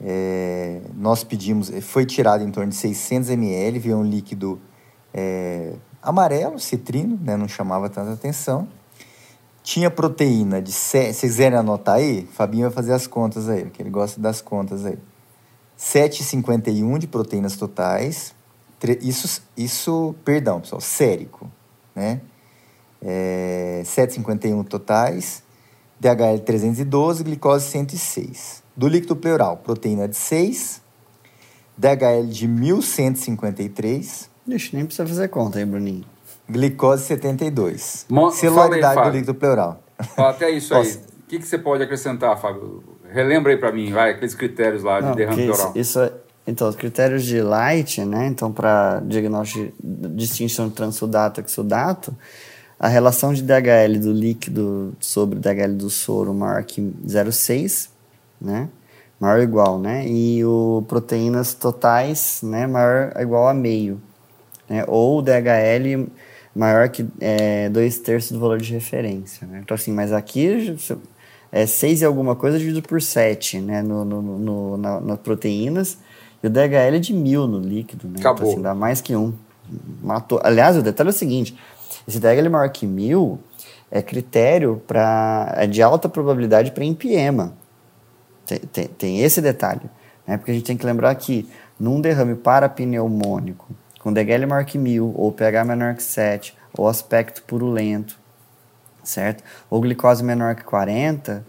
É, nós pedimos, foi tirado em torno de 600 ml, veio um líquido é, amarelo, citrino, né? Não chamava tanta atenção tinha proteína de. Se vocês quiserem anotar aí, Fabinho vai fazer as contas aí, porque ele gosta das contas aí. 7,51 de proteínas totais. Isso, isso, perdão, pessoal, sérico, né? É, 7,51 totais. DHL 312, glicose 106. Do líquido pleural, proteína de 6, DHL de 1153. Deixa, nem precisa fazer conta aí, Bruninho. Glicose 72. Mo Celularidade do líquido pleural. Até isso aí. O que, que você pode acrescentar, Fábio? Relembra aí para mim, vai, aqueles critérios lá de Não, derrame pleural. Isso, é, então, os critérios de Light, né? Então, para diagnóstico de distinção de transudato e exudato, a relação de DHL do líquido sobre DHL do soro maior que 0,6, né? Maior ou igual, né? E o proteínas totais, né? Maior ou igual a meio. Né? Ou DHL maior que é, dois terços do valor de referência. Né? Então, assim, mas aqui é 6 e alguma coisa dividido por 7 né? no, no, no na, nas proteínas. E o DHL é de mil no líquido. Né? Acabou. Então, assim, dá mais que um. Matou. Aliás, o detalhe é o seguinte: esse DHL maior que mil é critério para é de alta probabilidade para empiema. Tem, tem, tem, esse detalhe, né? Porque a gente tem que lembrar que num derrame parapneumônico, com DGL maior que 1000, ou pH menor que 7, ou aspecto purulento, certo? Ou glicose menor que 40,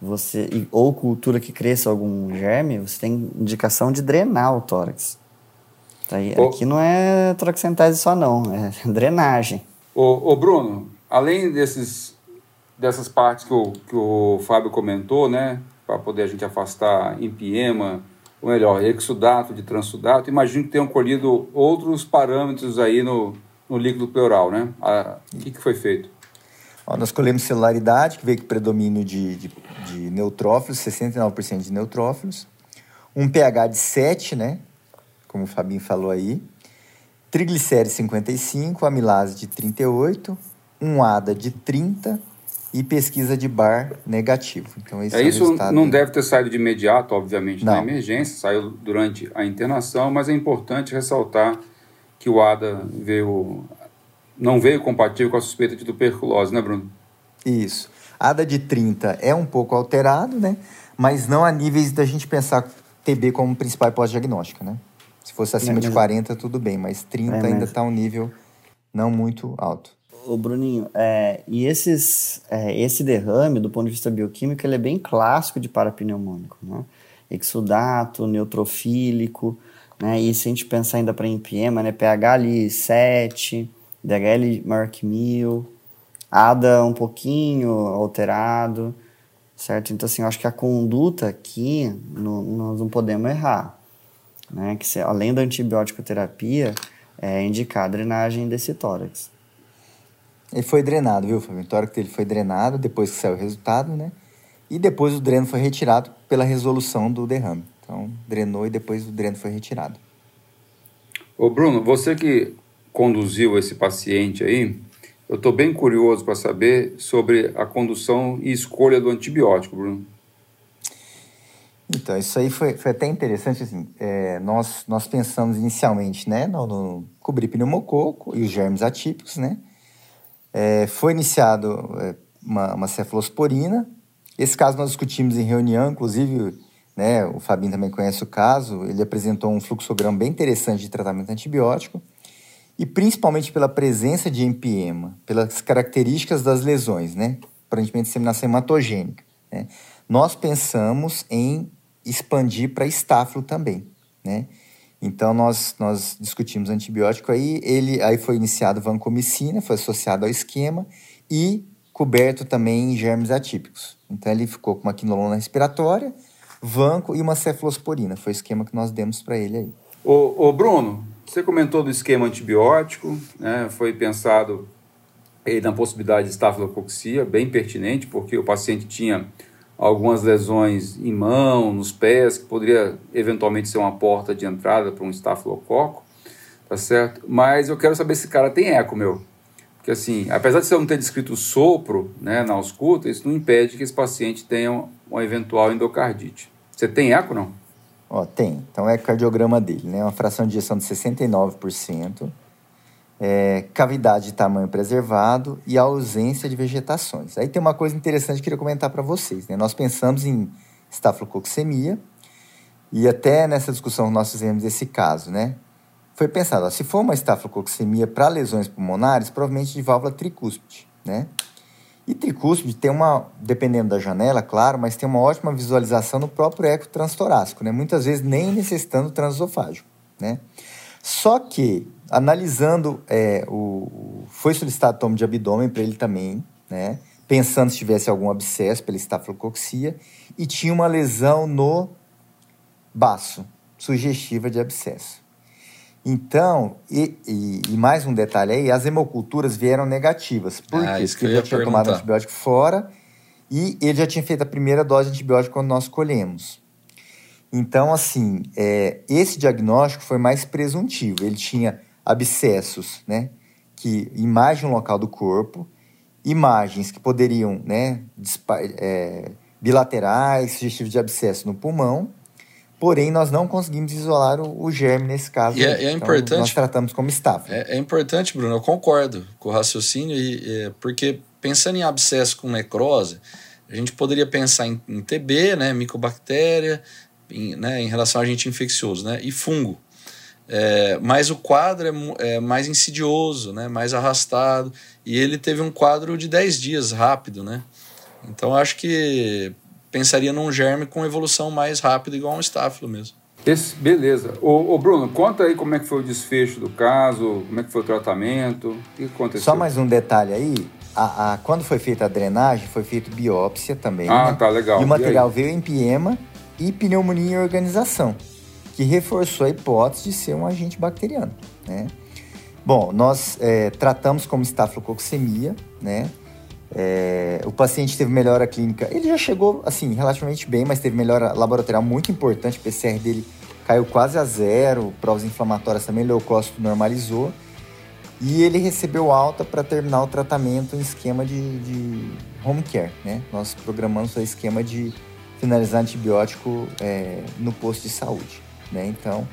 você ou cultura que cresça algum germe, você tem indicação de drenar o tórax. Tá aí, Aqui não é toraxentese só não, é drenagem. Ô, ô Bruno, além desses, dessas partes que o, que o Fábio comentou, né, para poder a gente afastar empiema, ou melhor, exudato de transudato, imagino que tenham colhido outros parâmetros aí no, no líquido pleural, né? O que, que foi feito? Ó, nós colhemos celularidade, que veio com predomínio de, de, de neutrófilos, 69% de neutrófilos. Um pH de 7, né? Como o Fabinho falou aí. Triglicérides 55, amilase de 38, um ADA de 30 e pesquisa de bar negativo. Então, esse é, é isso não deve ter saído de imediato, obviamente, não. na emergência, saiu durante a internação, mas é importante ressaltar que o ADA veio não veio compatível com a suspeita de tuberculose, né, Bruno? Isso. ADA de 30 é um pouco alterado, né? Mas não a níveis da gente pensar TB como principal pós-diagnóstica, né? Se fosse acima é de 40, tudo bem, mas 30 é ainda está um nível não muito alto. Ô Bruninho, é, e esses, é, esse derrame, do ponto de vista bioquímico, ele é bem clássico de parapneumônico, né? Exudato, neutrofílico, né? E se a gente pensar ainda para empiema, né? pH ali 7, DHL maior que 1000, ADA um pouquinho alterado, certo? Então, assim, eu acho que a conduta aqui, no, nós não podemos errar, né? Que se, além da antibiótico terapia, é indicar a drenagem desse tórax. Ele foi drenado, viu, Fabio? O tórax dele foi drenado depois que saiu o resultado, né? E depois o dreno foi retirado pela resolução do derrame. Então, drenou e depois o dreno foi retirado. Ô Bruno, você que conduziu esse paciente aí, eu estou bem curioso para saber sobre a condução e escolha do antibiótico, Bruno. Então, isso aí foi, foi até interessante, assim, é, nós, nós pensamos inicialmente, né, no, no cobrir pneumococo e os germes atípicos, né, é, foi iniciado é, uma, uma cefalosporina, esse caso nós discutimos em reunião, inclusive, né, o Fabinho também conhece o caso, ele apresentou um fluxograma bem interessante de tratamento antibiótico, e principalmente pela presença de empiema, pelas características das lesões, né? Aparentemente disseminação hematogênica. Né? Nós pensamos em expandir para estáfilo também, né? Então nós, nós discutimos antibiótico aí, ele aí foi iniciado vancomicina, foi associado ao esquema e coberto também em germes atípicos. Então ele ficou com uma quinolona respiratória, vanco e uma cefalosporina, foi o esquema que nós demos para ele aí. Ô, ô Bruno, você comentou do esquema antibiótico, né? foi pensado na possibilidade de estafilococcia, bem pertinente, porque o paciente tinha algumas lesões em mão, nos pés, que poderia eventualmente ser uma porta de entrada para um estafilococo, tá certo? Mas eu quero saber se esse cara tem eco, meu. Porque assim, apesar de você não ter descrito sopro né, na ausculta, isso não impede que esse paciente tenha uma eventual endocardite. Você tem eco, não? Ó, tem. Então é cardiograma dele, né? Uma fração de ejeção de 69%, é, cavidade de tamanho preservado e ausência de vegetações. Aí tem uma coisa interessante que eu queria comentar para vocês, né? Nós pensamos em estafilococcemia e até nessa discussão nós fizemos esse caso, né? Foi pensado, ó, se for uma estafilococcemia para lesões pulmonares, provavelmente de válvula tricúspide, né? E tricúspide tem uma, dependendo da janela, claro, mas tem uma ótima visualização no próprio eco transtorácico, né? Muitas vezes nem necessitando transesofágico, né? Só que, analisando, é, o, foi solicitado tomo de abdômen para ele também, né? Pensando se tivesse algum abscesso pela estafilococcia e tinha uma lesão no baço, sugestiva de abscesso. Então, e, e, e, mais um detalhe aí, as hemoculturas vieram negativas. Por ah, quê? Porque ele já tinha perguntar. tomado antibiótico fora e ele já tinha feito a primeira dose de antibiótico quando nós colhemos. Então, assim, é, esse diagnóstico foi mais presuntivo. Ele tinha abscessos, né? Que imagem local do corpo, imagens que poderiam, né? É, bilaterais, sugestivos de abscesso no pulmão Porém, nós não conseguimos isolar o, o germe nesse caso. E é, é então, importante. Nós tratamos como estafa. É, é, importante, Bruno. Eu concordo com o raciocínio, e, é, porque pensando em abscesso com necrose, a gente poderia pensar em, em TB, né, micobactéria, em, né, em relação a agente infeccioso, né, e fungo. É, mas o quadro é, é, mais insidioso, né, mais arrastado, e ele teve um quadro de 10 dias rápido, né? Então acho que pensaria num germe com evolução mais rápida, igual um estáfilo mesmo. Esse, beleza. Ô, ô, Bruno, conta aí como é que foi o desfecho do caso, como é que foi o tratamento, o que aconteceu? Só mais um detalhe aí, a, a, quando foi feita a drenagem, foi feita biópsia também. Ah, né? tá legal. E o material e veio em piema e pneumonia em organização, que reforçou a hipótese de ser um agente bacteriano, né? Bom, nós é, tratamos como estafilococcemia, né? É, o paciente teve melhora clínica, ele já chegou assim relativamente bem, mas teve melhora laboratorial muito importante. O PCR dele caiu quase a zero, provas inflamatórias também, leucócito normalizou. E ele recebeu alta para terminar o tratamento em esquema de, de, home care, né? Nós programamos o esquema de finalizar antibiótico é, no posto de saúde, né? Então,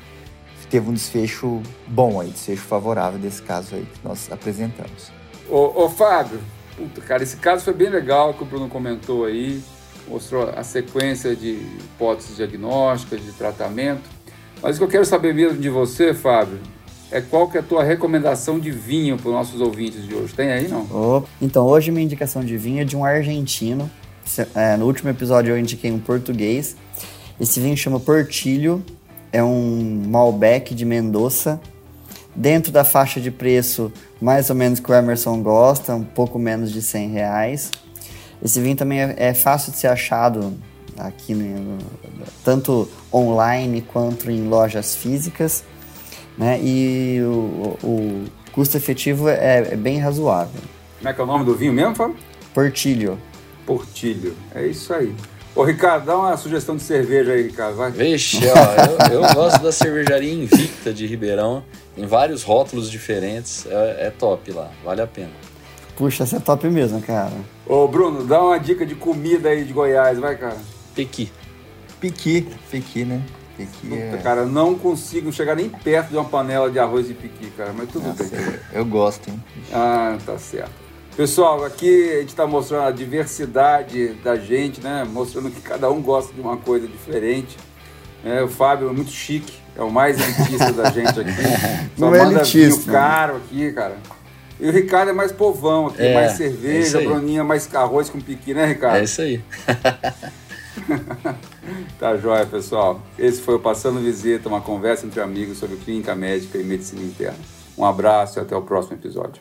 teve um desfecho bom aí, desfecho favorável desse caso aí que nós apresentamos. Ô, ô Fábio, puta, cara, esse caso foi bem legal que o Bruno comentou aí, mostrou a sequência de hipóteses diagnósticas, de tratamento. Mas o que eu quero saber mesmo de você, Fábio, é qual que é a tua recomendação de vinho para os nossos ouvintes de hoje? Tem aí, não? Oh, então, hoje minha indicação de vinho é de um argentino. É, no último episódio eu indiquei um português. Esse vinho chama Portilho, é um Malbec de Mendoza, dentro da faixa de preço mais ou menos que o Emerson gosta, um pouco menos de 100 reais. Esse vinho também é, é fácil de ser achado aqui, no, tanto online quanto em lojas físicas né? E o, o custo efetivo é, é, bem razoável. Como é que é o nome do vinho mesmo, Fábio? Portilho. Portilho, é isso aí. Ô, Ricardo, dá uma sugestão de cerveja aí, Ricardo, vai. Vixe, ó, eu, eu gosto da cervejaria Invicta de Ribeirão. Tem vários rótulos diferentes, é, é top lá, vale a pena. Puxa, essa é top mesmo, cara. Ô, Bruno, dá uma dica de comida aí de Goiás, vai, cara. Pequi. Pequi, pequi, né? Piqui é... Cara, não consigo chegar nem perto de uma panela de arroz de piqui, cara, mas tudo Nossa, bem. Eu gosto, hein? Ah, tá certo. Pessoal, aqui a gente está mostrando a diversidade da gente, né? Mostrando que cada um gosta de uma coisa diferente. É, o Fábio é muito chique, é o mais elitista da gente aqui. Só não é é elitista, caro aqui, cara. E o Ricardo é mais povão aqui, é, mais cerveja, é Bruninha mais arroz com piqui, né, Ricardo? É isso aí. tá joia, pessoal. Esse foi o Passando Visita, uma conversa entre amigos sobre clínica médica e medicina interna. Um abraço e até o próximo episódio.